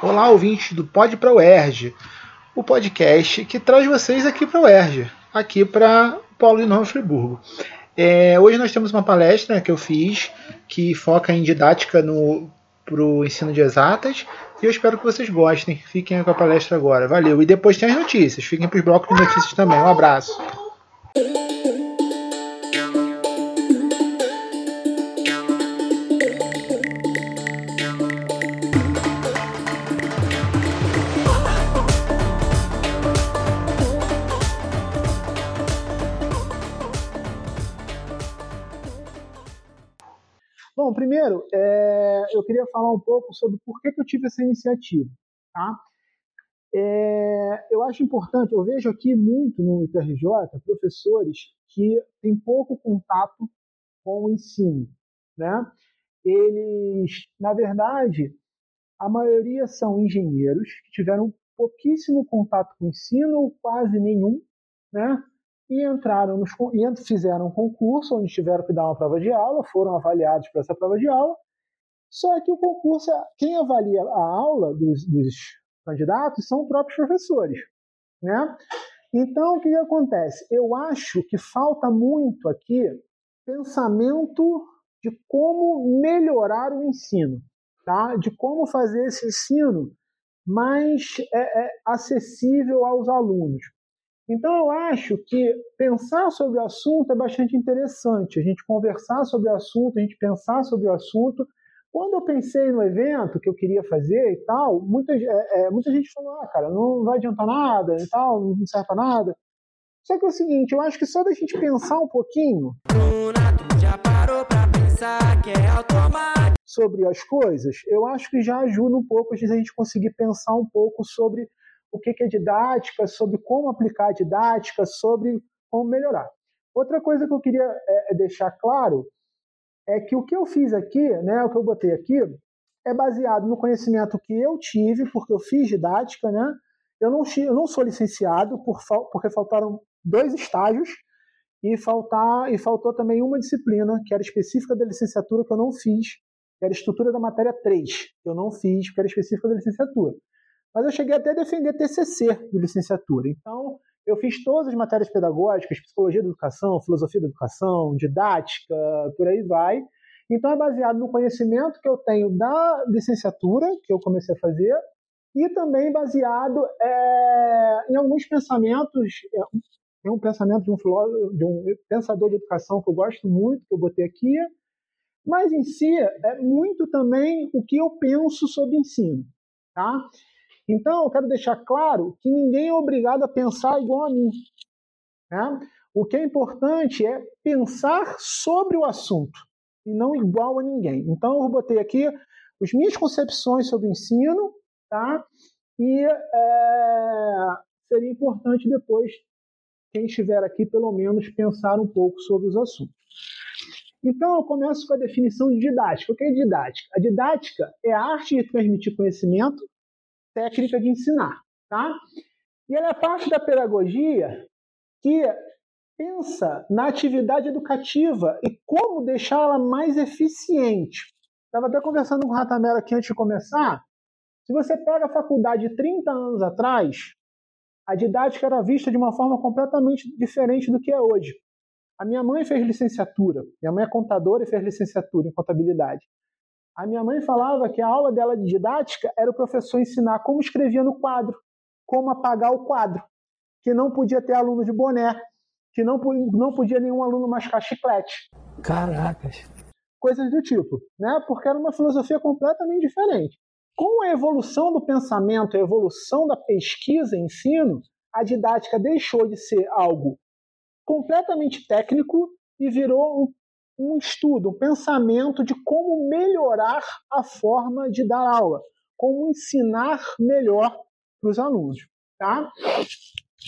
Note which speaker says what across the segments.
Speaker 1: Olá, ouvintes do Pod para o ERJ, o podcast que traz vocês aqui para o ERJ, aqui para Paulo de Novo Friburgo. É, hoje nós temos uma palestra que eu fiz que foca em didática para o ensino de exatas e eu espero que vocês gostem. Fiquem com a palestra agora. Valeu. E depois tem as notícias. Fiquem para os blocos de notícias também. Um abraço. Queria falar um pouco sobre por que, que eu tive essa iniciativa. Tá? É, eu acho importante, eu vejo aqui muito no IPRJ professores que têm pouco contato com o ensino. Né? Eles, na verdade, a maioria são engenheiros que tiveram pouquíssimo contato com o ensino, quase nenhum, né? e entraram nos, e fizeram um concurso onde tiveram que dar uma prova de aula, foram avaliados para essa prova de aula. Só que o concurso, quem avalia a aula dos, dos candidatos são os próprios professores, né? Então, o que, que acontece? Eu acho que falta muito aqui pensamento de como melhorar o ensino, tá? De como fazer esse ensino mais é, é, acessível aos alunos. Então, eu acho que pensar sobre o assunto é bastante interessante. A gente conversar sobre o assunto, a gente pensar sobre o assunto. Quando eu pensei no evento que eu queria fazer e tal, muita, é, é, muita gente falou: ah, cara, não vai adiantar nada e tal, não serve para nada. Só que é o seguinte, eu acho que só da gente pensar um pouquinho sobre as coisas, eu acho que já ajuda um pouco a gente conseguir pensar um pouco sobre o que é didática, sobre como aplicar a didática, sobre como melhorar. Outra coisa que eu queria é, é, deixar claro é que o que eu fiz aqui, né, o que eu botei aqui, é baseado no conhecimento que eu tive, porque eu fiz didática, né? Eu não, eu não sou licenciado por, porque faltaram dois estágios e, faltar, e faltou também uma disciplina que era específica da licenciatura que eu não fiz, que era estrutura da matéria 3, que eu não fiz, que era específica da licenciatura. Mas eu cheguei até a defender TCC de licenciatura. Então, eu fiz todas as matérias pedagógicas, psicologia da educação, filosofia da educação, didática, por aí vai. Então, é baseado no conhecimento que eu tenho da licenciatura, que eu comecei a fazer, e também baseado é, em alguns pensamentos. É, tem um pensamento de um, filósofo, de um pensador de educação que eu gosto muito, que eu botei aqui, mas em si é muito também o que eu penso sobre ensino. Tá? Então, eu quero deixar claro que ninguém é obrigado a pensar igual a mim. Né? O que é importante é pensar sobre o assunto e não igual a ninguém. Então, eu botei aqui as minhas concepções sobre o ensino, tá? E é, seria importante depois, quem estiver aqui, pelo menos pensar um pouco sobre os assuntos. Então, eu começo com a definição de didática. O que é didática? A didática é a arte de transmitir conhecimento técnica de ensinar, tá? E ela é parte da pedagogia que pensa na atividade educativa e como deixá-la mais eficiente. Estava até conversando com o Ratamero aqui antes de começar. Se você pega a faculdade 30 anos atrás, a didática era vista de uma forma completamente diferente do que é hoje. A minha mãe fez licenciatura, minha mãe é contadora e fez licenciatura em contabilidade. A minha mãe falava que a aula dela de didática era o professor ensinar como escrevia no quadro, como apagar o quadro, que não podia ter aluno de boné, que não, não podia nenhum aluno mascar chiclete.
Speaker 2: Caracas.
Speaker 1: Coisas do tipo, né? Porque era uma filosofia completamente diferente. Com a evolução do pensamento, a evolução da pesquisa e ensino, a didática deixou de ser algo completamente técnico e virou um um estudo, um pensamento de como melhorar a forma de dar aula, como ensinar melhor para os alunos. Tá?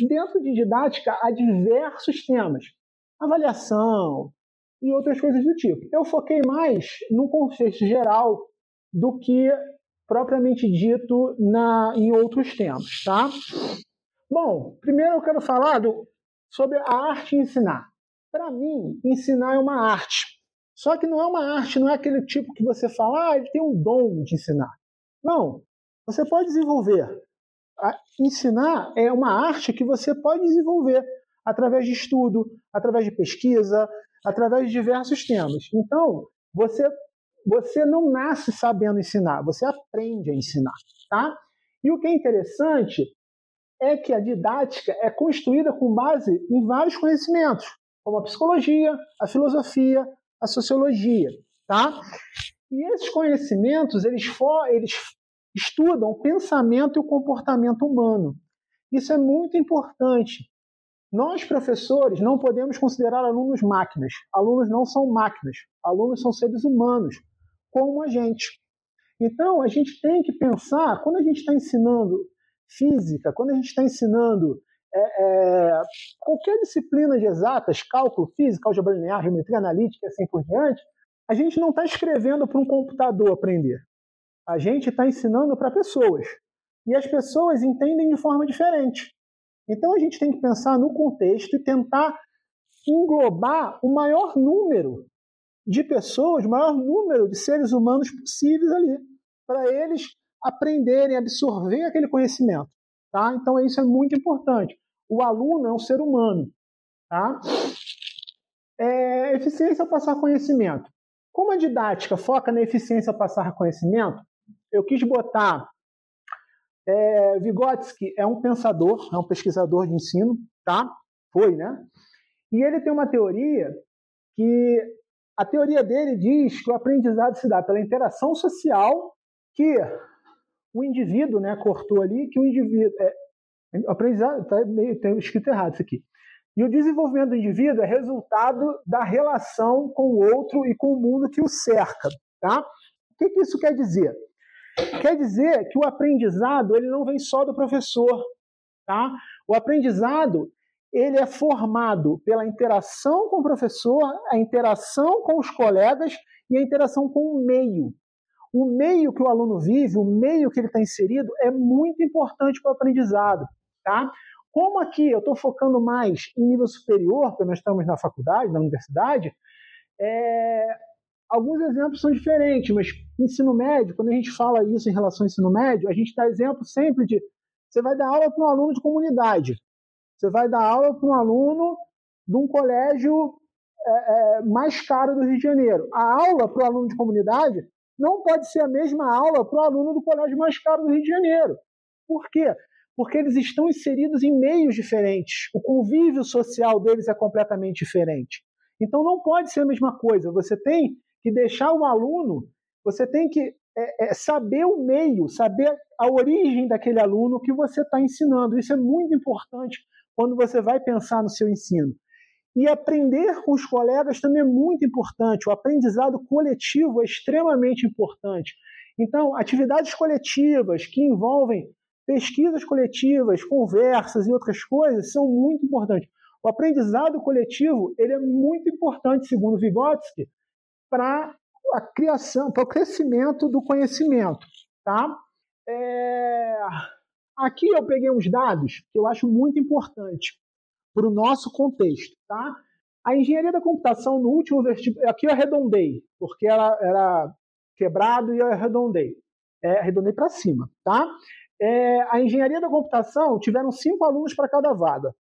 Speaker 1: Dentro de didática há diversos temas, avaliação e outras coisas do tipo. Eu foquei mais no contexto geral do que propriamente dito na, em outros temas. Tá? Bom, primeiro eu quero falar do, sobre a arte de ensinar. Para mim, ensinar é uma arte. Só que não é uma arte, não é aquele tipo que você fala, ah, ele tem um dom de ensinar. Não. Você pode desenvolver. Ensinar é uma arte que você pode desenvolver através de estudo, através de pesquisa, através de diversos temas. Então, você você não nasce sabendo ensinar, você aprende a ensinar, tá? E o que é interessante é que a didática é construída com base em vários conhecimentos, como a psicologia, a filosofia, a sociologia, tá? E esses conhecimentos, eles, for, eles estudam o pensamento e o comportamento humano. Isso é muito importante. Nós, professores, não podemos considerar alunos máquinas. Alunos não são máquinas. Alunos são seres humanos, como a gente. Então, a gente tem que pensar, quando a gente está ensinando física, quando a gente está ensinando é, é, qualquer disciplina de exatas, cálculo, física, álgebra linear, geometria analítica e assim por diante, a gente não está escrevendo para um computador aprender. A gente está ensinando para pessoas. E as pessoas entendem de forma diferente. Então a gente tem que pensar no contexto e tentar englobar o maior número de pessoas, o maior número de seres humanos possíveis ali, para eles aprenderem, absorver aquele conhecimento. Tá? Então isso é muito importante. O aluno é um ser humano. Tá? É, eficiência ao passar conhecimento. Como a didática foca na eficiência ao passar conhecimento, eu quis botar é, Vygotsky é um pensador, é um pesquisador de ensino, tá? Foi, né? E ele tem uma teoria que a teoria dele diz que o aprendizado se dá pela interação social que o indivíduo, né, cortou ali, que o indivíduo é, aprendizado está meio tem escrito errado isso aqui. E o desenvolvimento do indivíduo é resultado da relação com o outro e com o mundo que o cerca, tá? O que, que isso quer dizer? Quer dizer que o aprendizado ele não vem só do professor, tá? O aprendizado ele é formado pela interação com o professor, a interação com os colegas e a interação com o meio. O meio que o aluno vive, o meio que ele está inserido, é muito importante para o aprendizado, tá? Como aqui eu estou focando mais em nível superior, porque nós estamos na faculdade, na universidade, é, Alguns exemplos são diferentes, mas ensino médio, quando a gente fala isso em relação ao ensino médio, a gente dá exemplo sempre de você vai dar aula para um aluno de comunidade, você vai dar aula para um aluno de um colégio é, é, mais caro do Rio de Janeiro. A aula para o aluno de comunidade não pode ser a mesma aula para o aluno do colégio mais caro do Rio de Janeiro. Por quê? Porque eles estão inseridos em meios diferentes. O convívio social deles é completamente diferente. Então não pode ser a mesma coisa. Você tem que deixar o aluno, você tem que é, é, saber o meio, saber a origem daquele aluno que você está ensinando. Isso é muito importante quando você vai pensar no seu ensino. E aprender com os colegas também é muito importante. O aprendizado coletivo é extremamente importante. Então, atividades coletivas que envolvem pesquisas coletivas, conversas e outras coisas são muito importantes. O aprendizado coletivo ele é muito importante, segundo Vygotsky, para a criação, para o crescimento do conhecimento, tá? É... Aqui eu peguei uns dados que eu acho muito importante para o nosso contexto, tá? A engenharia da computação no último vestibular, aqui eu arredondei, porque era, era quebrado e eu arredondei, é, arredondei para cima, tá? É, a engenharia da computação tiveram cinco alunos para cada vaga.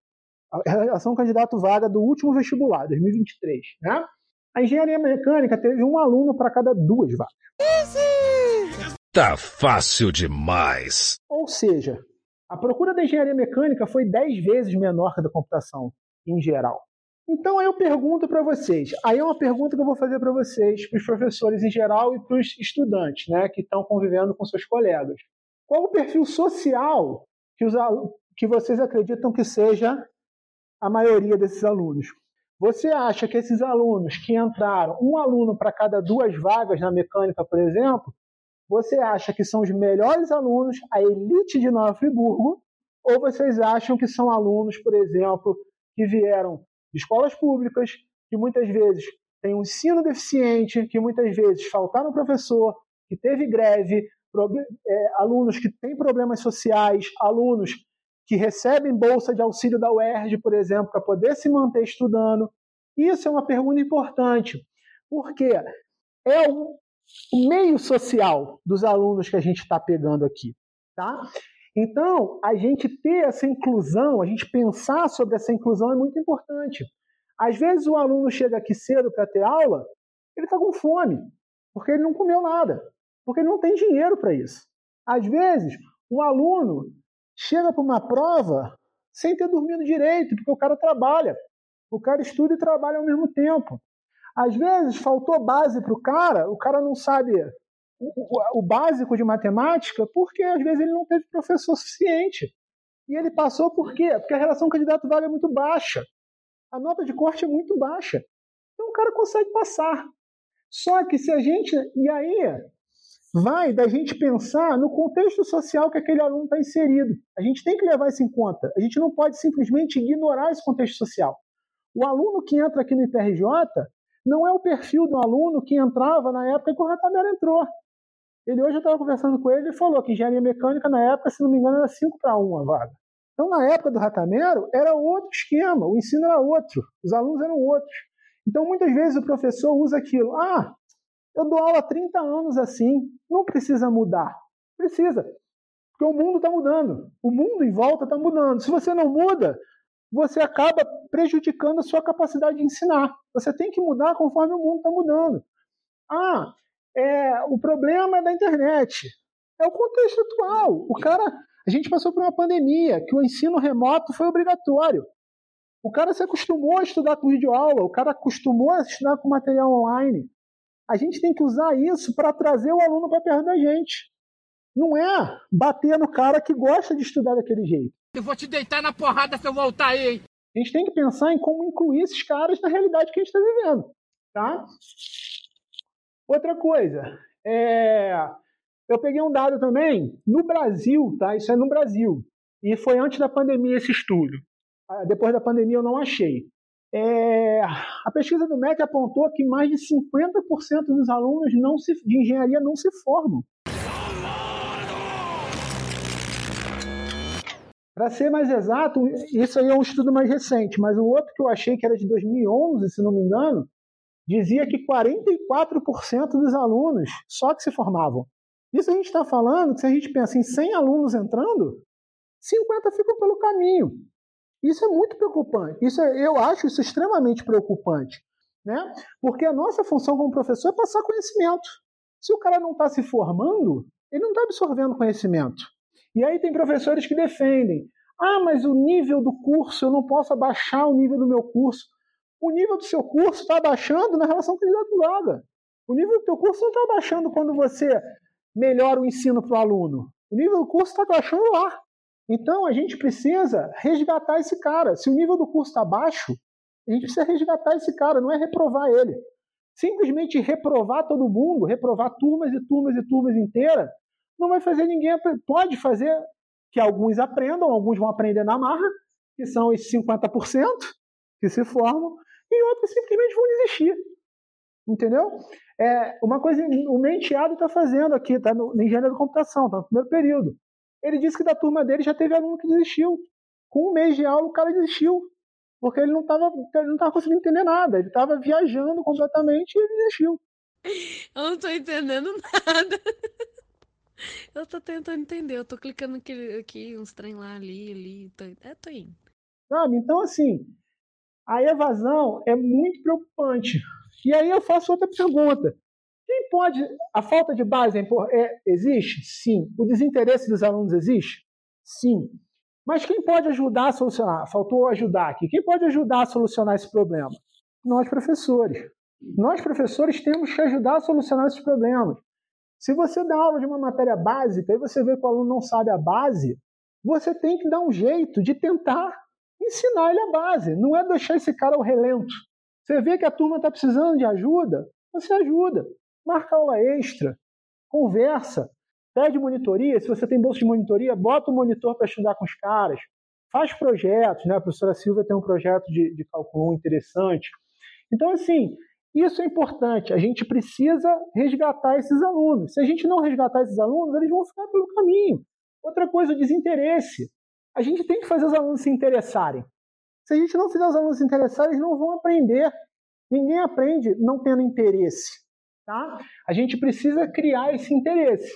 Speaker 1: Relação candidato-vaga do último vestibular, 2023, né? A engenharia mecânica teve um aluno para cada duas vagas.
Speaker 2: Tá fácil demais.
Speaker 1: Ou seja, a procura da engenharia mecânica foi 10 vezes menor que a da computação, em geral. Então aí eu pergunto para vocês, aí é uma pergunta que eu vou fazer para vocês, para os professores em geral e para os estudantes, né, que estão convivendo com seus colegas. Qual o perfil social que, os, que vocês acreditam que seja a maioria desses alunos? Você acha que esses alunos que entraram, um aluno para cada duas vagas na mecânica, por exemplo, você acha que são os melhores alunos, a elite de Nova Friburgo, ou vocês acham que são alunos, por exemplo, que vieram de escolas públicas, que muitas vezes têm um ensino deficiente, que muitas vezes faltaram professor, que teve greve, é, alunos que têm problemas sociais, alunos que recebem bolsa de auxílio da UERJ, por exemplo, para poder se manter estudando? Isso é uma pergunta importante, porque é o, o meio social dos alunos que a gente está pegando aqui. Tá? Então, a gente ter essa inclusão, a gente pensar sobre essa inclusão é muito importante. Às vezes o aluno chega aqui cedo para ter aula, ele está com fome, porque ele não comeu nada, porque ele não tem dinheiro para isso. Às vezes, um aluno chega para uma prova sem ter dormido direito, porque o cara trabalha. O cara estuda e trabalha ao mesmo tempo. Às vezes faltou base para o cara, o cara não sabe o, básico de matemática, porque às vezes ele não teve professor suficiente. E ele passou por quê? Porque a relação candidato-vaga é muito baixa. A nota de corte é muito baixa. Então o cara consegue passar. Só que se a gente. E aí vai da gente pensar no contexto social que aquele aluno está inserido. A gente tem que levar isso em conta. A gente não pode simplesmente ignorar esse contexto social. O aluno que entra aqui no IPRJ não é o perfil do aluno que entrava na época que o Ratamero entrou. Ele hoje eu estava conversando com ele e falou que engenharia mecânica na época, se não me engano, era 5 para 1 a vaga. Então, na época do Ratamero, era outro esquema, o ensino era outro, os alunos eram outros. Então, muitas vezes o professor usa aquilo. Ah, eu dou aula há 30 anos assim, não precisa mudar. Precisa. Porque o mundo está mudando. O mundo em volta está mudando. Se você não muda, você acaba prejudicando a sua capacidade de ensinar. Você tem que mudar conforme o mundo está mudando. Ah, é, o problema é da internet. É o contexto atual. O cara, a gente passou por uma pandemia, que o ensino remoto foi obrigatório. O cara se acostumou a estudar com videoaula, o cara acostumou a estudar com material online. A gente tem que usar isso para trazer o aluno para perto da gente. Não é bater no cara que gosta de estudar daquele jeito.
Speaker 3: Eu vou te deitar na porrada se eu voltar aí, hein?
Speaker 1: A gente tem que pensar em como incluir esses caras na realidade que a gente está vivendo. Tá? Outra coisa, é... eu peguei um dado também no Brasil, tá? Isso é no Brasil. E foi antes da pandemia esse estudo. Ah, depois da pandemia eu não achei. É... A pesquisa do MEC apontou que mais de 50% dos alunos não se... de engenharia não se formam. Para ser mais exato, isso aí é um estudo mais recente, mas o outro que eu achei que era de 2011, se não me engano, dizia que 44% dos alunos só que se formavam. Isso a gente está falando que se a gente pensa em 100 alunos entrando, 50 ficam pelo caminho. Isso é muito preocupante. Isso é, eu acho isso extremamente preocupante, né? Porque a nossa função como professor é passar conhecimento. Se o cara não está se formando, ele não está absorvendo conhecimento. E aí tem professores que defendem: ah, mas o nível do curso, eu não posso abaixar o nível do meu curso o nível do seu curso está baixando na relação candidato-vaga. O nível do teu curso não está baixando quando você melhora o ensino para o aluno. O nível do curso está baixando lá. Então a gente precisa resgatar esse cara. Se o nível do curso está baixo, a gente precisa resgatar esse cara, não é reprovar ele. Simplesmente reprovar todo mundo, reprovar turmas e turmas e turmas inteiras, não vai fazer ninguém. Pode fazer que alguns aprendam, alguns vão aprender na marra, que são esses 50% que se formam, e outros simplesmente vão desistir. Entendeu? É, uma coisa o Menteado está fazendo aqui, está no, no engenharia da computação, está no primeiro período. Ele disse que da turma dele já teve aluno que desistiu. Com um mês de aula, o cara desistiu. Porque ele não estava não tava conseguindo entender nada. Ele estava viajando completamente e ele desistiu.
Speaker 4: Eu não estou entendendo nada. Eu estou tentando entender. Eu estou clicando aqui, aqui uns trem lá, ali, ali. Tô, é, tô indo.
Speaker 1: Sabe? Então, assim, a evasão é muito preocupante. E aí eu faço outra pergunta. Quem pode. A falta de base é, é, existe? Sim. O desinteresse dos alunos existe? Sim. Mas quem pode ajudar a solucionar? Faltou ajudar aqui. Quem pode ajudar a solucionar esse problema? Nós, professores. Nós, professores, temos que ajudar a solucionar esses problemas. Se você dá aula de uma matéria básica e você vê que o aluno não sabe a base, você tem que dar um jeito de tentar ensinar ele a base, não é deixar esse cara ao relento. Você vê que a turma está precisando de ajuda, você ajuda. Marca aula extra, conversa, pede monitoria. Se você tem bolsa de monitoria, bota o monitor para estudar com os caras. Faz projetos, né? A professora Silvia tem um projeto de, de cálculo interessante. Então, assim, isso é importante. A gente precisa resgatar esses alunos. Se a gente não resgatar esses alunos, eles vão ficar pelo caminho. Outra coisa, o desinteresse a gente tem que fazer os alunos se interessarem. Se a gente não fizer os alunos se interessarem, eles não vão aprender. Ninguém aprende não tendo interesse. Tá? A gente precisa criar esse interesse.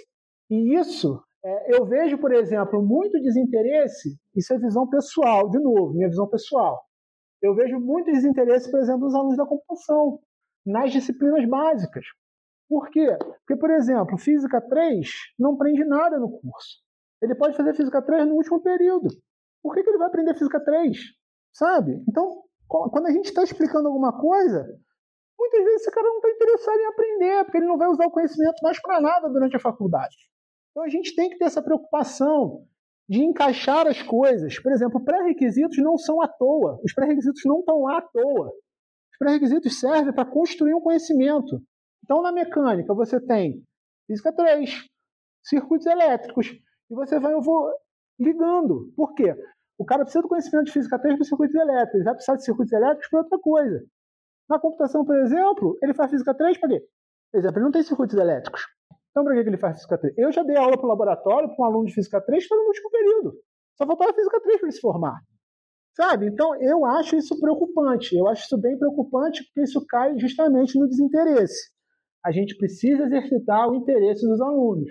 Speaker 1: E isso É, eu vejo, por exemplo, muito desinteresse, isso é visão pessoal, de novo, minha visão pessoal. Eu vejo muito desinteresse, por exemplo, nos alunos da computação, nas disciplinas básicas. Por quê? Porque, por exemplo, Física 3 não prende nada no curso. Ele pode fazer Física 3 no último período. Por que, que ele vai aprender Física 3? Sabe? Então, quando a gente está explicando alguma coisa, muitas vezes esse cara não está interessado em aprender, porque ele não vai usar o conhecimento mais para nada durante a faculdade. Então a gente tem que ter essa preocupação de encaixar as coisas. Por exemplo, pré-requisitos não são à toa. Os pré-requisitos não estão lá à toa. Os pré-requisitos servem para construir um conhecimento. Então, na mecânica, você tem física 3, circuitos elétricos, e você vai eu vou ligando. Por quê? O cara precisa do conhecimento de física 3 para circuitos elétricos, ele vai precisar de circuitos elétricos para outra coisa. Na computação, por exemplo, ele faz física 3 para quê? Por exemplo, ele não tem circuitos elétricos. Então, para que ele faz física 3? Eu já dei aula para o laboratório para um aluno de física 3 que no último período. Só faltava física 3 para ele se formar. Sabe? Então, eu acho isso preocupante. Eu acho isso bem preocupante porque isso cai justamente no desinteresse. A gente precisa exercitar o interesse dos alunos.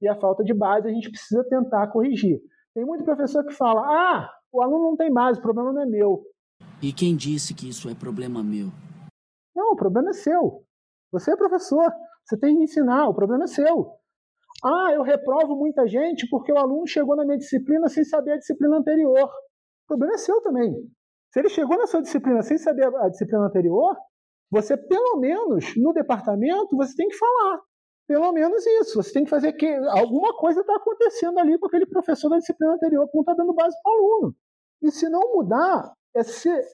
Speaker 1: E a falta de base a gente precisa tentar corrigir. Tem muito professor que fala: ah, o aluno não tem base, o problema não é meu.
Speaker 5: E quem disse que isso é problema meu?
Speaker 1: Não, o problema é seu. Você é professor, você tem que ensinar, o problema é seu. Ah, eu reprovo muita gente porque o aluno chegou na minha disciplina sem saber a disciplina anterior. Problema é seu também. Se ele chegou na sua disciplina sem saber a disciplina anterior, você, pelo menos, no departamento, você tem que falar. Pelo menos isso. Você tem que fazer que alguma coisa está acontecendo ali com aquele professor da disciplina anterior que não está dando base para o aluno. E se não mudar, é ser.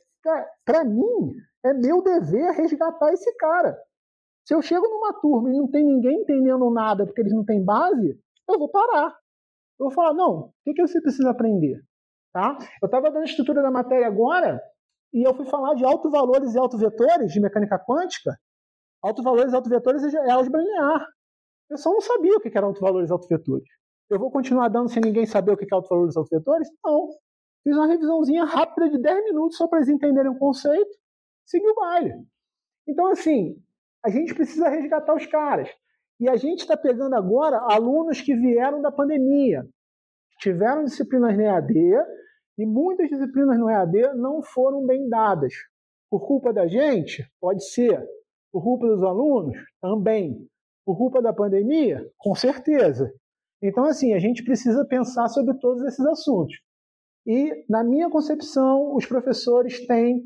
Speaker 1: Para mim, é meu dever resgatar esse cara. Se eu chego numa turma e não tem ninguém entendendo nada porque eles não têm base, eu vou parar. Eu vou falar, não, o que, que você precisa aprender? Tá? Eu estava dando estrutura da matéria agora e eu fui falar de autovalores e autovetores de mecânica quântica. Autovalores e autovetores é álgebra linear. Eu só não sabia o que era autovalores e autovetores. Eu vou continuar dando sem ninguém saber o que é autovalores e autovetores? Não. Fiz uma revisãozinha rápida de 10 minutos só para eles entenderem o conceito, segui o baile. Então, assim, a gente precisa resgatar os caras. E a gente está pegando agora alunos que vieram da pandemia, tiveram disciplinas no EAD e muitas disciplinas no EAD não foram bem dadas. Por culpa da gente? Pode ser. Por culpa dos alunos? Também. Por culpa da pandemia? Com certeza. Então, assim, a gente precisa pensar sobre todos esses assuntos. E, na minha concepção, os professores têm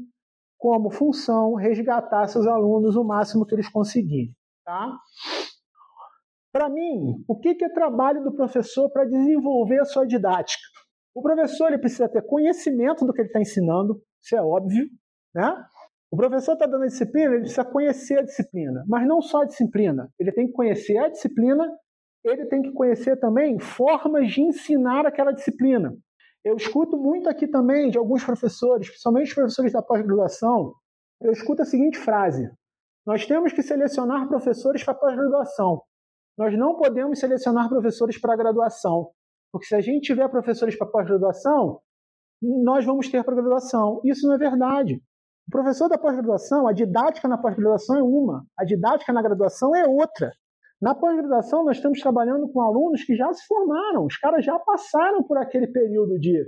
Speaker 1: como função resgatar seus alunos o máximo que eles conseguirem. Tá? Para mim, o que é trabalho do professor para desenvolver a sua didática? O professor ele precisa ter conhecimento do que ele está ensinando, isso é óbvio. Né? O professor está dando a disciplina, ele precisa conhecer a disciplina, mas não só a disciplina. Ele tem que conhecer a disciplina, ele tem que conhecer também formas de ensinar aquela disciplina. Eu escuto muito aqui também de alguns professores, principalmente os professores da pós-graduação, eu escuto a seguinte frase: Nós temos que selecionar professores para pós-graduação. Nós não podemos selecionar professores para graduação, porque se a gente tiver professores para pós-graduação, nós vamos ter para graduação. Isso não é verdade. O professor da pós-graduação, a didática na pós-graduação é uma, a didática na graduação é outra. Na pós-graduação, nós estamos trabalhando com alunos que já se formaram, os caras já passaram por aquele período de,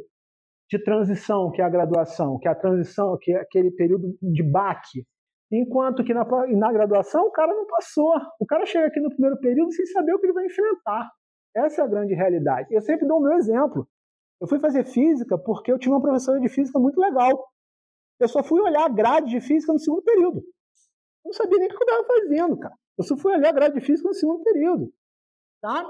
Speaker 1: de transição, que é a graduação, que é a transição, que é aquele período de baque. Enquanto que na, na graduação o cara não passou. O cara chega aqui no primeiro período sem saber o que ele vai enfrentar. Essa é a grande realidade. Eu sempre dou o meu exemplo. Eu fui fazer física porque eu tinha uma professora de física muito legal. Eu só fui olhar a grade de física no segundo período. Eu não sabia nem o que eu estava fazendo, cara. Eu só fui olhar a grade de física no segundo período. Tá?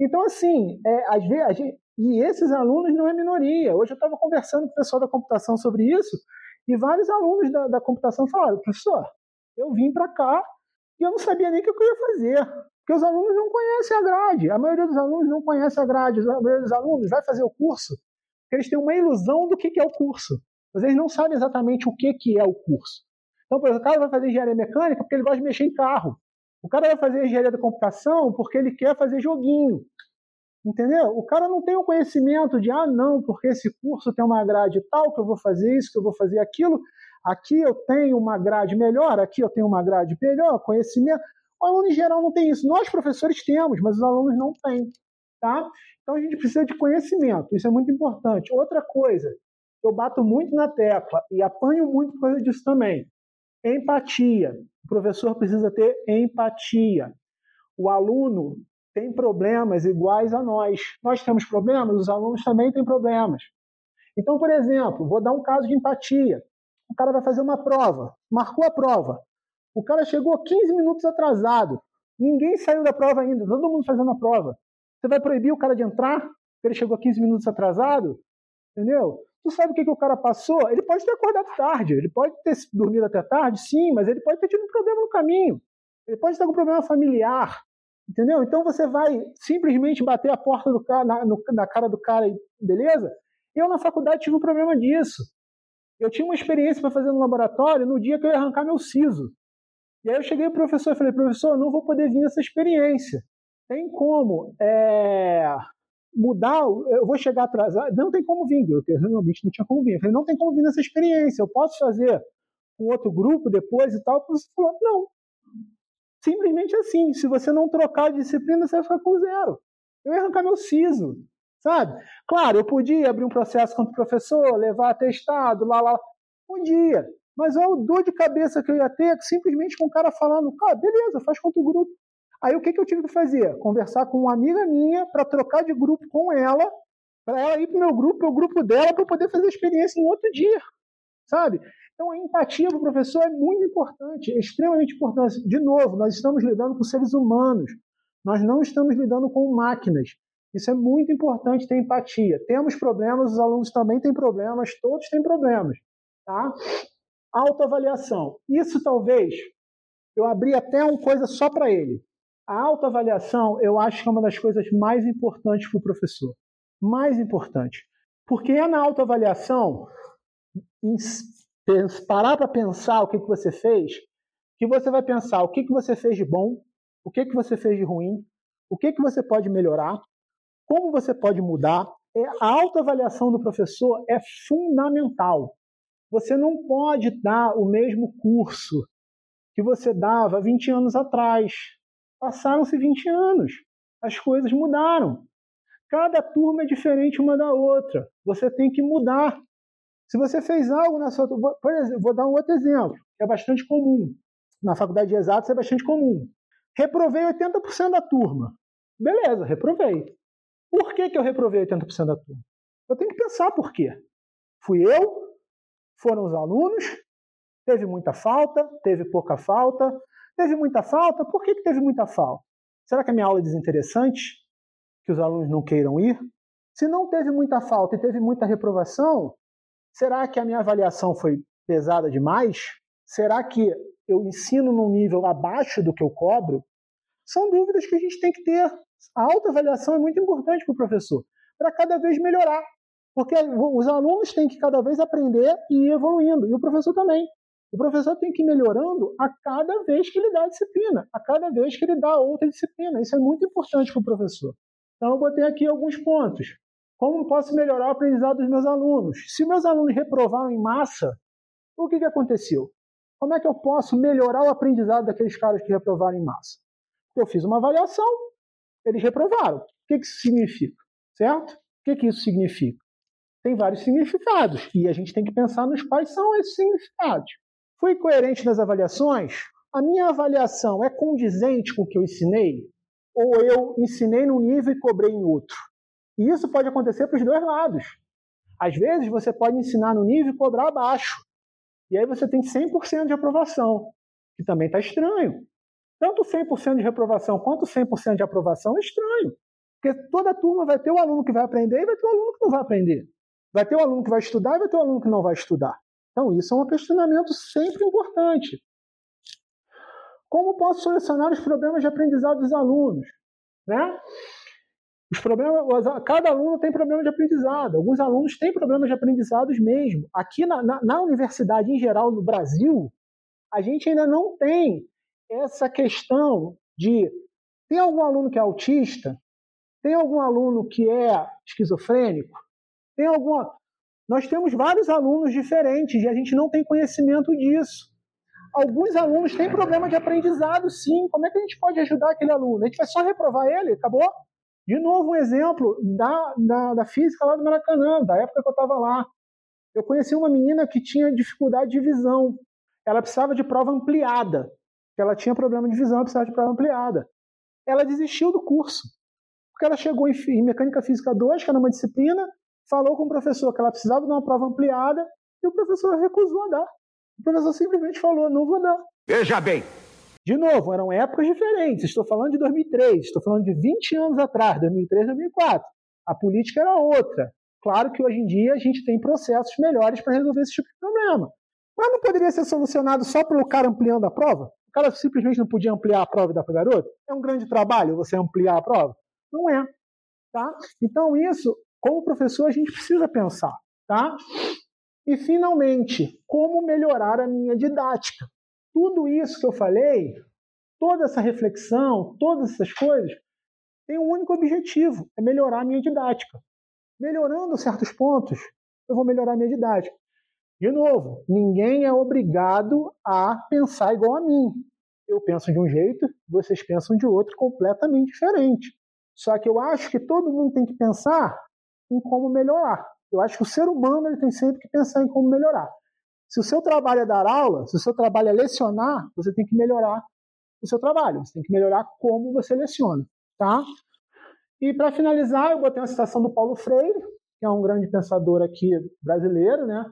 Speaker 1: Então, assim, é, às vezes, gente, e esses alunos não é minoria. Hoje eu estava conversando com o pessoal da computação sobre isso, e vários alunos da, da computação falaram: professor, eu vim para cá e eu não sabia nem o que eu ia fazer. Porque os alunos não conhecem a grade. A maioria dos alunos não conhece a grade. A maioria dos alunos vai fazer o curso eles têm uma ilusão do que é o curso. Mas eles não sabem exatamente o que é o curso. Então, por exemplo, o cara vai fazer engenharia mecânica porque ele gosta de mexer em carro. O cara vai fazer engenharia da computação porque ele quer fazer joguinho. Entendeu? O cara não tem o conhecimento de, ah, não, porque esse curso tem uma grade tal, que eu vou fazer isso, que eu vou fazer aquilo. Aqui eu tenho uma grade melhor, aqui eu tenho uma grade melhor, conhecimento. O aluno em geral não tem isso. Nós, professores, temos, mas os alunos não têm. Tá? Então a gente precisa de conhecimento, isso é muito importante. Outra coisa, eu bato muito na tecla e apanho muito por causa disso também. Empatia. O professor precisa ter empatia. O aluno tem problemas iguais a nós. Nós temos problemas, os alunos também têm problemas. Então, por exemplo, vou dar um caso de empatia. O cara vai fazer uma prova, marcou a prova. O cara chegou 15 minutos atrasado. Ninguém saiu da prova ainda, todo mundo fazendo a prova. Você vai proibir o cara de entrar porque ele chegou 15 minutos atrasado? Entendeu? Tu sabe o que, que o cara passou? Ele pode ter acordado tarde, ele pode ter dormido até tarde, sim, mas ele pode ter tido um problema no caminho. Ele pode ter algum problema familiar. Entendeu? Então você vai simplesmente bater a porta do cara, na, no, na cara do cara, beleza? Eu na faculdade tive um problema disso. Eu tinha uma experiência para fazer no laboratório no dia que eu ia arrancar meu siso. E aí eu cheguei pro professor e falei, professor, não vou poder vir nessa experiência. Tem como é, mudar, eu vou chegar atrasado, não tem como vir, eu realmente não tinha como vir. Eu falei, não tem como vir nessa experiência, eu posso fazer com outro grupo depois e tal. O professor falou, não. Simplesmente assim, se você não trocar de disciplina, você vai ficar com zero. Eu ia arrancar meu siso, sabe? Claro, eu podia abrir um processo contra o professor, levar atestado, lá, lá. Podia. Mas olha o dor de cabeça que eu ia ter simplesmente com o cara falando, cara, beleza, faz contra o grupo. Aí o que, que eu tive que fazer? Conversar com uma amiga minha para trocar de grupo com ela, para ela ir para o meu grupo, o grupo dela, para poder fazer a experiência em outro dia, sabe? Então a empatia para o professor é muito importante, é extremamente importante. De novo, nós estamos lidando com seres humanos, nós não estamos lidando com máquinas. Isso é muito importante ter empatia. Temos problemas, os alunos também têm problemas, todos têm problemas. Tá? Autoavaliação. Isso talvez eu abri até uma coisa só para ele. A autoavaliação, eu acho que é uma das coisas mais importantes para o professor. Mais importante. Porque é na autoavaliação, parar para pensar o que, que você fez, que você vai pensar o que, que você fez de bom, o que, que você fez de ruim, o que, que você pode melhorar, como você pode mudar. É, a autoavaliação do professor é fundamental. Você não pode dar o mesmo curso que você dava 20 anos atrás. Passaram-se 20 anos. As coisas mudaram. Cada turma é diferente uma da outra. Você tem que mudar. Se você fez algo na sua. Por exemplo, vou dar um outro exemplo, que é bastante comum. Na faculdade de exatos é bastante comum. Reprovei 80% da turma. Beleza, reprovei. Por que, que eu reprovei 80% da turma? Eu tenho que pensar por quê. Fui eu, foram os alunos, teve muita falta, teve pouca falta, teve muita falta, por que, que teve muita falta? Será que a minha aula é desinteressante? Que os alunos não queiram ir? Se não teve muita falta e teve muita reprovação, será que a minha avaliação foi pesada demais? Será que eu ensino num nível abaixo do que eu cobro? São dúvidas que a gente tem que ter. A autoavaliação é muito importante para o professor, para cada vez melhorar. Porque os alunos têm que cada vez aprender e ir evoluindo, e o professor também. O professor tem que ir melhorando a cada vez que ele dá a disciplina, a cada vez que ele dá outra disciplina. Isso é muito importante para o professor. Então, eu botei aqui alguns pontos. Como posso melhorar o aprendizado dos meus alunos? Se meus alunos reprovaram em massa, o que, que aconteceu? Como é que eu posso melhorar o aprendizado daqueles caras que reprovaram em massa? Eu fiz uma avaliação, eles reprovaram. O que, que isso significa? Certo? O que, que isso significa? Tem vários significados e a gente tem que pensar nos quais são esses significados. Fui coerente nas avaliações? A minha avaliação é condizente com o que eu ensinei? Ou eu ensinei num nível e cobrei em outro? E isso pode acontecer para os dois lados. Às vezes você pode ensinar no nível e cobrar abaixo. E aí você tem 100% de aprovação, que também está estranho. Tanto 100% de reprovação quanto 100% de aprovação é estranho. Porque toda turma vai ter o aluno que vai aprender e vai ter o aluno que não vai aprender. Vai ter o aluno que vai estudar e vai ter o aluno que não vai estudar. Então, isso é um questionamento sempre importante. Como posso solucionar os problemas de aprendizado dos alunos? Né? Os problemas, cada aluno tem problema de aprendizado. Alguns alunos têm problemas de aprendizado mesmo. Aqui na, na, na universidade em geral no Brasil, a gente ainda não tem essa questão de tem algum aluno que é autista, tem algum aluno que é esquizofrênico, tem alguma. Nós temos vários alunos diferentes e a gente não tem conhecimento disso. Alguns alunos têm problema de aprendizado, sim. Como é que a gente pode ajudar aquele aluno? A gente vai só reprovar ele? Acabou? De novo, um exemplo da, da, da física lá do Maracanã, da época que eu estava lá. Eu conheci uma menina que tinha dificuldade de visão. Ela precisava de prova ampliada. Ela tinha problema de visão, ela precisava de prova ampliada. Ela desistiu do curso. Porque ela chegou em, em Mecânica Física 2, que era uma disciplina, falou com o professor que ela precisava de uma prova ampliada, e o professor recusou a dar. O professor simplesmente falou: não vou dar.
Speaker 2: Veja bem.
Speaker 1: De novo, eram épocas diferentes. Estou falando de 2003, estou falando de 20 anos atrás, 2003, 2004. A política era outra. Claro que hoje em dia a gente tem processos melhores para resolver esse tipo de problema. Mas não poderia ser solucionado só pelo cara ampliando a prova? O cara simplesmente não podia ampliar a prova e dar para o garoto? É um grande trabalho você ampliar a prova? Não é. Tá? Então, isso, como professor, a gente precisa pensar. Tá? E, finalmente, como melhorar a minha didática? Tudo isso que eu falei, toda essa reflexão, todas essas coisas, tem um único objetivo: é melhorar a minha didática. Melhorando certos pontos, eu vou melhorar a minha didática. De novo, ninguém é obrigado a pensar igual a mim. Eu penso de um jeito, vocês pensam de outro completamente diferente. Só que eu acho que todo mundo tem que pensar em como melhorar. Eu acho que o ser humano ele tem sempre que pensar em como melhorar. Se o seu trabalho é dar aula, se o seu trabalho é lecionar, você tem que melhorar o seu trabalho. Você tem que melhorar como você leciona, tá? E para finalizar, eu botei uma citação do Paulo Freire, que é um grande pensador aqui brasileiro, né?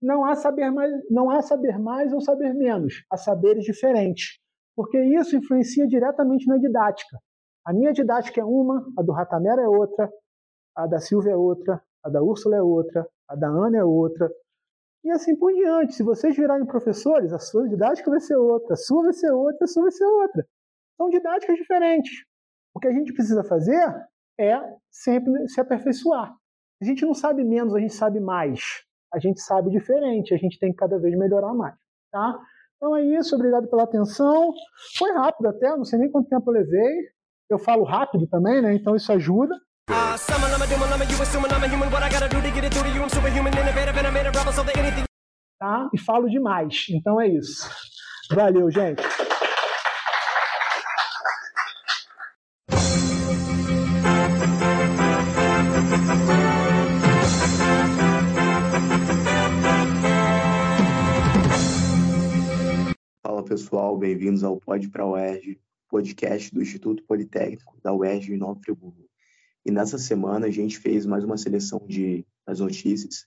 Speaker 1: Não há saber mais, não há saber mais ou saber menos, há saberes diferentes, porque isso influencia diretamente na didática. A minha didática é uma, a do Ratamera é outra, a da Silvia é outra, a da Úrsula é outra, a da Ana é outra, e assim por diante. Se vocês virarem professores, a sua didática vai ser outra, a sua vai ser outra, a sua vai ser outra. São didáticas diferentes. O que a gente precisa fazer é sempre se aperfeiçoar. A gente não sabe menos, a gente sabe mais. A gente sabe diferente, a gente tem que cada vez melhorar mais. Tá? Então é isso, obrigado pela atenção. Foi rápido até, não sei nem quanto tempo eu levei eu falo rápido também, né? Então isso ajuda. Tá? E falo demais. Então é isso. Valeu, gente.
Speaker 6: Fala pessoal, bem-vindos ao Pod Pra UERJ, podcast do Instituto Politécnico da UERJ em Nova Friburgo. E nessa semana a gente fez mais uma seleção de das notícias.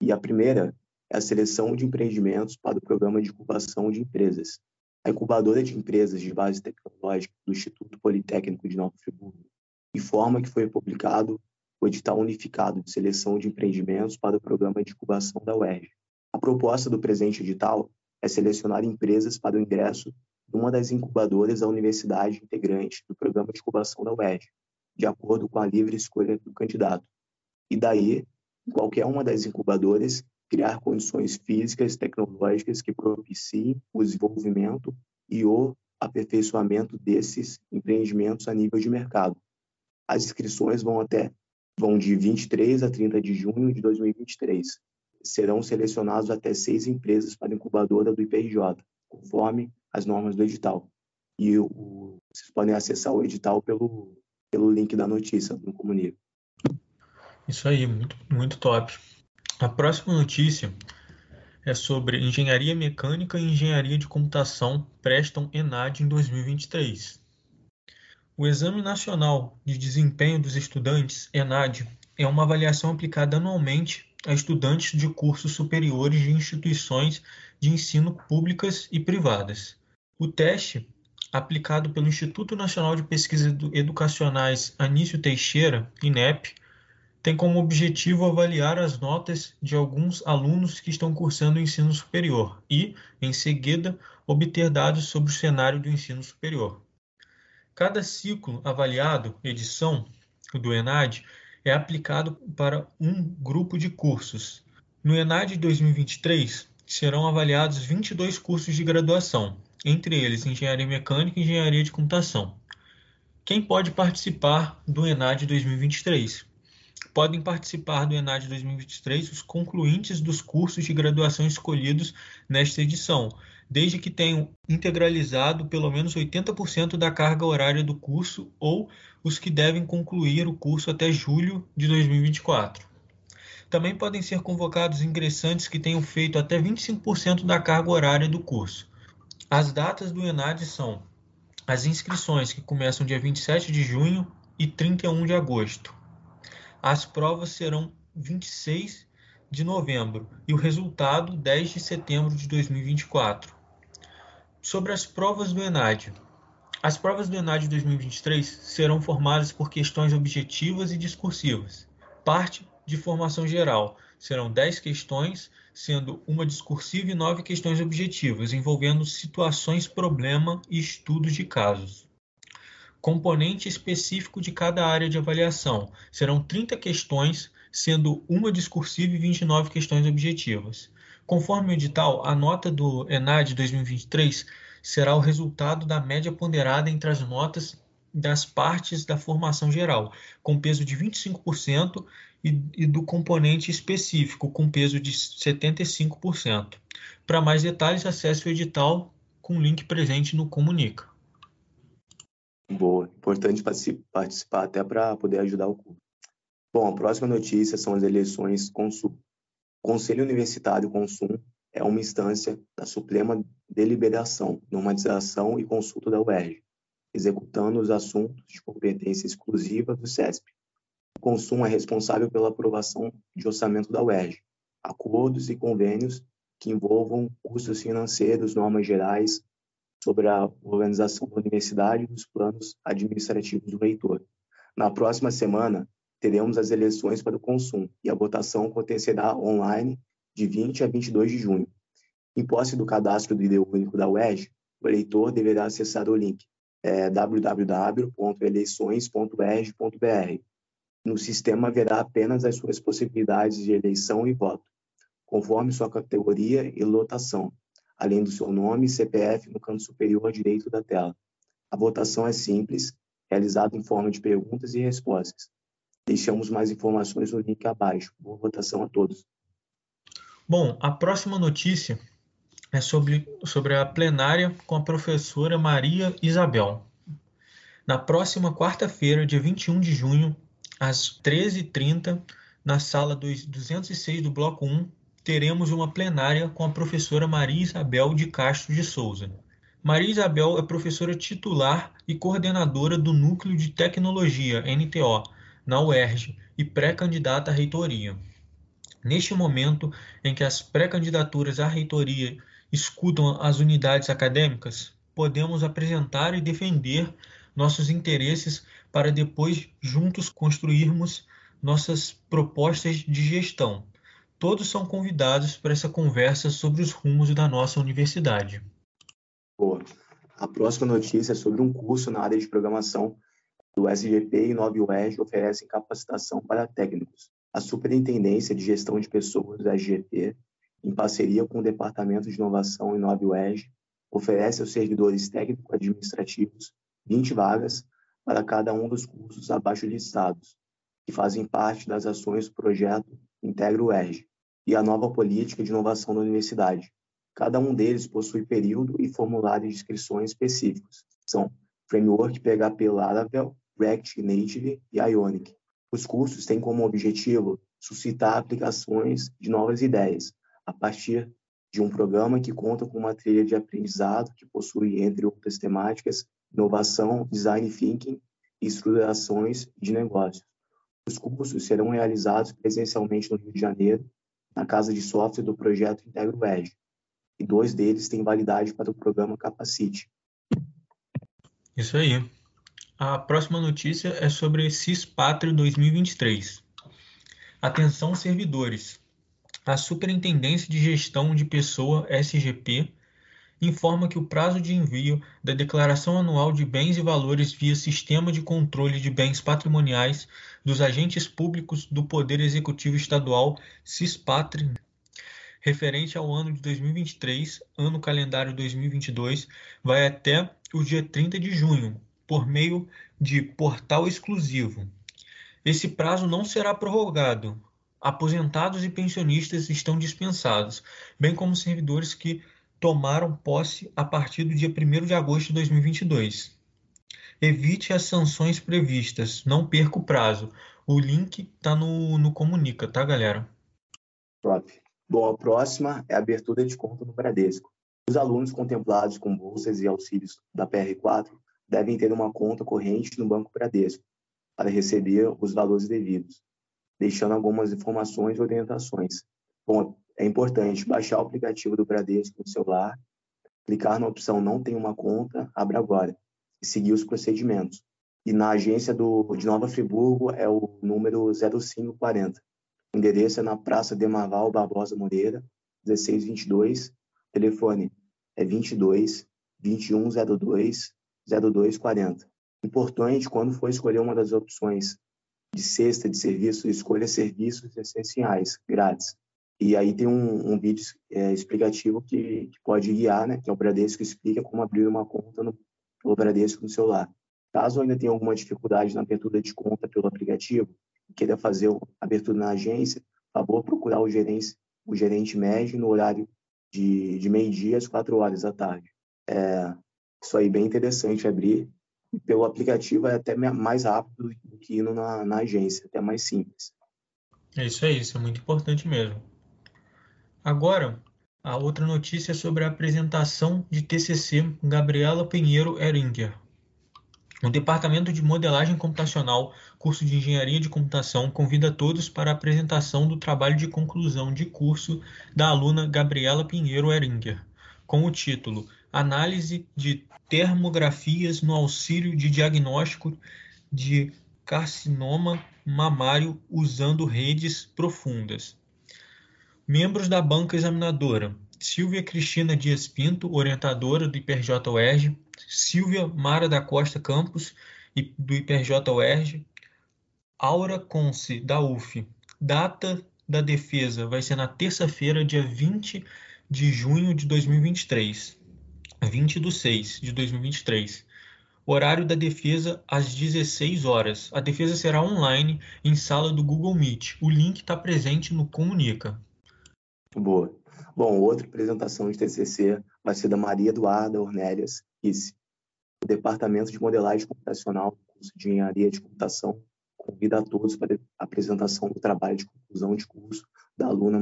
Speaker 6: E a primeira é a seleção de empreendimentos para o programa de incubação de empresas. A incubadora de empresas de base tecnológica do Instituto Politécnico de Nova Friburgo informa que foi publicado o edital unificado de seleção de empreendimentos para o programa de incubação da UERJ. A proposta do presente edital é selecionar empresas para o ingresso uma das incubadoras da universidade integrante do programa de incubação da UERJ, de acordo com a livre escolha do candidato. E daí, qualquer uma das incubadoras criar condições físicas e tecnológicas que propiciem o desenvolvimento e o aperfeiçoamento desses empreendimentos a nível de mercado. As inscrições vão até vão de 23 a 30 de junho de 2023. Serão selecionados até seis empresas para a incubadora do IPRJ, conforme as normas do edital. E o, vocês podem acessar o edital pelo, pelo link da notícia no comunicado.
Speaker 7: Isso aí, muito, muito top. A próxima notícia é sobre engenharia mecânica e engenharia de computação prestam ENAD em 2023. O Exame Nacional de Desempenho dos Estudantes, ENAD, é uma avaliação aplicada anualmente a estudantes de cursos superiores de instituições de ensino públicas e privadas. O teste, aplicado pelo Instituto Nacional de Pesquisas Educacionais Anísio Teixeira, INEP, tem como objetivo avaliar as notas de alguns alunos que estão cursando o ensino superior e, em seguida, obter dados sobre o cenário do ensino superior. Cada ciclo avaliado, edição, do ENAD, é aplicado para um grupo de cursos. No ENAD 2023, serão avaliados 22 cursos de graduação, entre eles Engenharia Mecânica e Engenharia de Computação. Quem pode participar do ENAD 2023? Podem participar do ENAD 2023 os concluintes dos cursos de graduação escolhidos nesta edição, desde que tenham integralizado pelo menos 80% da carga horária do curso ou os que devem concluir o curso até julho de 2024. Também podem ser convocados ingressantes que tenham feito até 25% da carga horária do curso. As datas do ENAD são as inscrições, que começam dia 27 de junho e 31 de agosto. As provas serão 26 de novembro e o resultado 10 de setembro de 2024. Sobre as provas do ENAD. As provas do ENAD 2023 serão formadas por questões objetivas e discursivas. Parte de formação geral. Serão 10 questões, sendo uma discursiva e 9 questões objetivas, envolvendo situações, problema e estudos de casos. Componente específico de cada área de avaliação. Serão 30 questões, sendo uma discursiva e 29 questões objetivas. Conforme o edital, a nota do ENAD 2023 será o resultado da média ponderada entre as notas das partes da formação geral, com peso de 25%, e, e do componente específico, com peso de 75%. Para mais detalhes, acesse o edital com o link presente no Comunica.
Speaker 6: Boa, importante participar até para poder ajudar o curso. Bom, a próxima notícia são as eleições Consul. O Conselho Universitário Consum é uma instância da Suprema Deliberação, Normatização e Consulta da UERJ, executando os assuntos de competência exclusiva do CESP. O consumo é responsável pela aprovação de orçamento da UERJ, acordos e convênios que envolvam custos financeiros, normas gerais sobre a organização da universidade e dos planos administrativos do reitor. Na próxima semana, teremos as eleições para o consumo e a votação acontecerá online de 20 a 22 de junho. Em posse do cadastro do ID único da UERJ, o eleitor deverá acessar o link é, www.eleições.erg.br. No sistema haverá apenas as suas possibilidades de eleição e voto, conforme sua categoria e lotação, além do seu nome e CPF no canto superior direito da tela. A votação é simples, realizada em forma de perguntas e respostas. Deixamos mais informações no link abaixo. Boa votação a todos.
Speaker 7: Bom, a próxima notícia é sobre, sobre a plenária com a professora Maria Isabel. Na próxima quarta-feira, dia 21 de junho, às 13h30, na sala 206 do Bloco 1, teremos uma plenária com a professora Maria Isabel de Castro de Souza. Maria Isabel é professora titular e coordenadora do Núcleo de Tecnologia, NTO, na UERJ e pré-candidata à reitoria. Neste momento em que as pré-candidaturas à reitoria escutam as unidades acadêmicas, podemos apresentar e defender nossos interesses para depois juntos construirmos nossas propostas de gestão. Todos são convidados para essa conversa sobre os rumos da nossa universidade.
Speaker 6: Boa. A próxima notícia é sobre um curso na área de programação do SGP e 9UERJ oferecem capacitação para técnicos. A Superintendência de Gestão de Pessoas da SGP em parceria com o Departamento de Inovação e Nova oferece aos servidores técnico-administrativos 20 vagas para cada um dos cursos abaixo listados, que fazem parte das ações do projeto Integra e a nova política de inovação da universidade. Cada um deles possui período e formulário de inscrições específicos. São Framework PHP Laravel, React Native e Ionic. Os cursos têm como objetivo suscitar aplicações de novas ideias, a partir de um programa que conta com uma trilha de aprendizado que possui, entre outras temáticas, inovação, design thinking e estruturações de negócios. Os cursos serão realizados presencialmente no Rio de Janeiro, na Casa de Software do projeto Integro Edge, e dois deles têm validade para o programa Capacite.
Speaker 7: Isso aí. A próxima notícia é sobre CISPATRI 2023. Atenção servidores. A Superintendência de Gestão de Pessoa (SGP) informa que o prazo de envio da Declaração Anual de Bens e Valores via Sistema de Controle de Bens Patrimoniais dos agentes públicos do Poder Executivo Estadual (CISPATRE) referente ao ano de 2023, ano calendário 2022, vai até o dia 30 de junho, por meio de portal exclusivo. Esse prazo não será prorrogado, aposentados e pensionistas estão dispensados, bem como servidores que tomaram posse a partir do dia 1 de agosto de 2022. Evite as sanções previstas. Não perca o prazo. O link está no, no Comunica, tá, galera?
Speaker 6: Top. Bom, a próxima é a abertura de conta no Bradesco. Os alunos contemplados com bolsas e auxílios da PR4 devem ter uma conta corrente no Banco Bradesco para receber os valores devidos, deixando algumas informações e orientações. Bom, é importante baixar o aplicativo do Bradesco no celular, clicar na opção Não tem uma conta, abra agora, e seguir os procedimentos. E na agência do, de Nova Friburgo é o número 0540. O endereço é na Praça Demarval Barbosa Moreira, 1622. Telefone é 22 2102 0240. Importante, quando for escolher uma das opções de cesta de serviços, escolha serviços essenciais, grátis. E aí tem um, um vídeo é, explicativo que, que, pode guiar, né? Que é o Bradesco explica como abrir uma conta no, pelo Bradesco no celular. Caso ainda tenha alguma dificuldade na abertura de conta pelo aplicativo, queira fazer a abertura na agência, por favor, procurar o gerente, o gerente médio no horário de, de meio-dia às quatro horas da tarde. É, isso aí bem interessante abrir. Pelo aplicativo é até mais rápido do que indo na, na agência, até mais simples.
Speaker 7: É isso aí, isso é muito importante mesmo. Agora, a outra notícia é sobre a apresentação de TCC Gabriela Pinheiro Eringer. O Departamento de Modelagem Computacional, curso de Engenharia de Computação, convida todos para a apresentação do trabalho de conclusão de curso da aluna Gabriela Pinheiro Eringer, com o título Análise de termografias no auxílio de diagnóstico de carcinoma mamário usando redes profundas. Membros da banca examinadora: Silvia Cristina Dias Pinto, orientadora do IPRJ-UERJ, Silvia Mara da Costa Campos, do IPRJ-UERJ, Aura Conce, da UF. Data da defesa vai ser na terça-feira, dia 20 de junho de 2023. 20 do 6 de 2023. Horário da defesa às 16 horas. A defesa será online em sala do Google Meet. O link está presente no Comunica.
Speaker 6: Boa. Bom, outra apresentação de TCC vai ser da Maria Eduarda Ornélias Risse. O Departamento de Modelagem Computacional do curso de Engenharia de Computação convida a todos para a apresentação do trabalho de conclusão de curso da aluna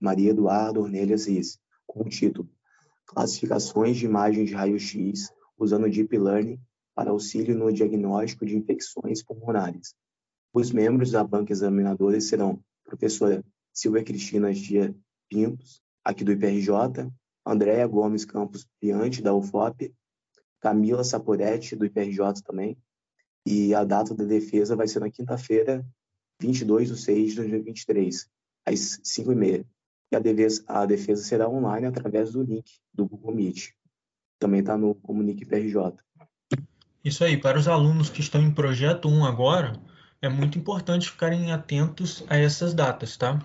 Speaker 6: Maria Eduarda Ornélias Risse, com o título classificações de imagens de raio-x usando Deep Learning para auxílio no diagnóstico de infecções pulmonares. Os membros da banca examinadora serão professora Silvia Cristina Gia Pintos, aqui do IPRJ, Andréa Gomes Campos Piante, da UFOP, Camila Saporetti, do IPRJ também, e a data da defesa vai ser na quinta-feira, 22 de 6 de 2023, às 5h30 e a defesa, a defesa será online através do link do Google Meet. Também está no Comunique PRJ.
Speaker 7: Isso aí, para os alunos que estão em projeto 1 agora, é muito importante ficarem atentos a essas datas, tá?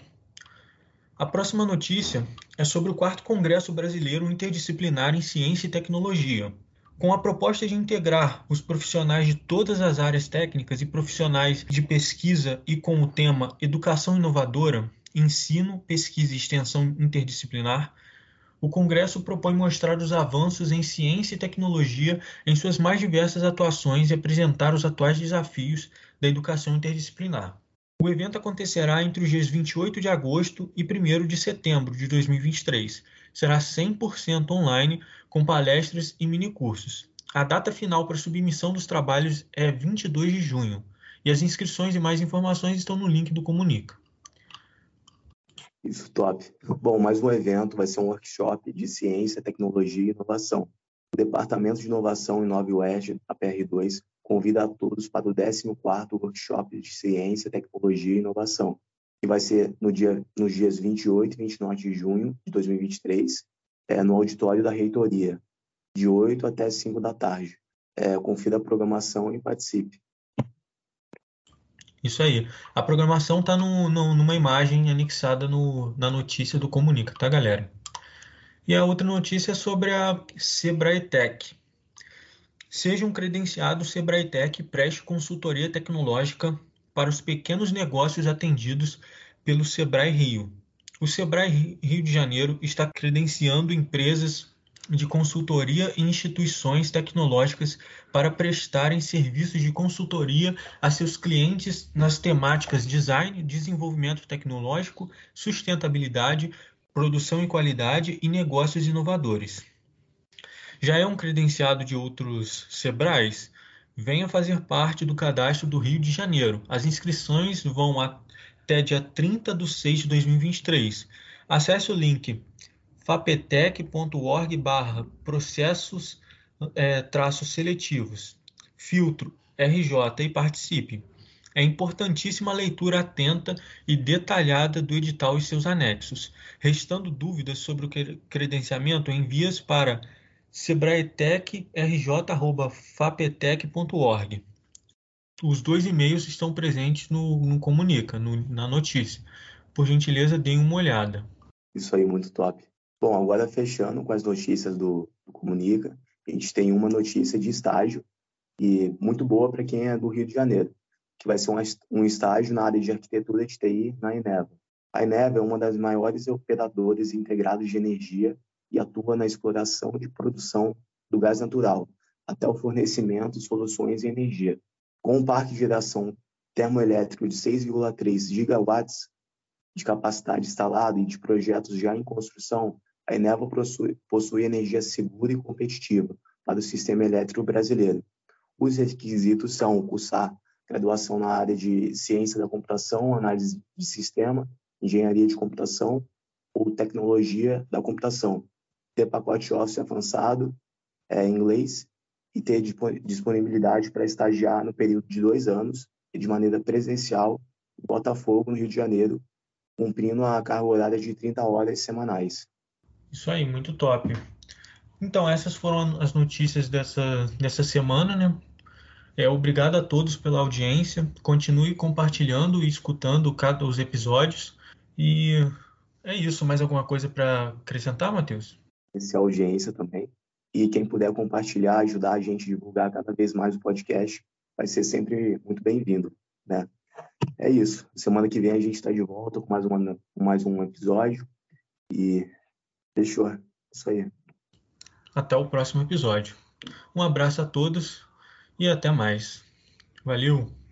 Speaker 7: A próxima notícia é sobre o quarto Congresso Brasileiro Interdisciplinar em Ciência e Tecnologia. Com a proposta de integrar os profissionais de todas as áreas técnicas e profissionais de pesquisa e com o tema Educação Inovadora, ensino, pesquisa e extensão interdisciplinar, o Congresso propõe mostrar os avanços em ciência e tecnologia em suas mais diversas atuações e apresentar os atuais desafios da educação interdisciplinar. O evento acontecerá entre os dias 28 de agosto e 1 de setembro de 2023. Será 100% online, com palestras e minicursos. A data final para submissão dos trabalhos é 22 de junho, e as inscrições e mais informações estão no link do Comunica.
Speaker 6: Isso, top. Bom, mais um evento vai ser um workshop de ciência, tecnologia e inovação. O Departamento de Inovação e Nova Oeste, a PR2, convida a todos para o 14º Workshop de Ciência, Tecnologia e Inovação, que vai ser no dia, nos dias 28 e 29 de junho de 2023, é, no auditório da reitoria, de 8 até 5 da tarde. É, confira a programação e participe.
Speaker 7: Isso aí. A programação está numa imagem anexada no, na notícia do Comunica, tá, galera? E a outra notícia é sobre a Sebrae-Tech. Seja um credenciado Sebrae-Tech preste consultoria tecnológica para os pequenos negócios atendidos pelo Sebrae Rio. O Sebrae Rio de Janeiro está credenciando empresas de consultoria e instituições tecnológicas para prestarem serviços de consultoria a seus clientes nas temáticas design, desenvolvimento tecnológico, sustentabilidade, produção e qualidade e negócios inovadores. Já é um credenciado de outros Sebrais? Venha fazer parte do cadastro do Rio de Janeiro. As inscrições vão até dia 30 de 6 de 2023. Acesse o link fapetec.org barra processos é, traços seletivos, filtro RJ e participe. É importantíssima a leitura atenta e detalhada do edital e seus anexos. Restando dúvidas sobre o credenciamento, envie-as para sebraetecrj.fapetec.org. Os dois e-mails estão presentes no, no Comunica, no, na notícia. Por gentileza, deem uma olhada.
Speaker 6: Isso aí, muito top. Bom, agora fechando com as notícias do, do Comunica, a gente tem uma notícia de estágio e muito boa para quem é do Rio de Janeiro, que vai ser um, um estágio na área de arquitetura de TI na Eneva. A Eneva é uma das maiores operadoras integradas de energia e atua na exploração e produção do gás natural, até o fornecimento de soluções de energia. Com um parque de geração termoelétrico de 6,3 gigawatts de capacidade instalada e de projetos já em construção, a Eneva possui, possui energia segura e competitiva para o sistema elétrico brasileiro. Os requisitos são cursar graduação na área de ciência da computação, análise de sistema, engenharia de computação ou tecnologia da computação, ter pacote Office avançado é, em inglês e ter disponibilidade para estagiar no período de dois anos e de maneira presencial em Botafogo, no Rio de Janeiro, cumprindo a carga horária de 30 horas semanais.
Speaker 7: Isso aí, muito top. Então, essas foram as notícias dessa, dessa semana, né? É, obrigado a todos pela audiência. Continue compartilhando e escutando cada os episódios. E é isso. Mais alguma coisa para acrescentar, Matheus?
Speaker 6: Esse é a audiência também. E quem puder compartilhar, ajudar a gente a divulgar cada vez mais o podcast, vai ser sempre muito bem-vindo, né? É isso. Semana que vem a gente está de volta com mais, uma, mais um episódio. E Fechou. Isso aí.
Speaker 7: Até o próximo episódio. Um abraço a todos e até mais. Valeu!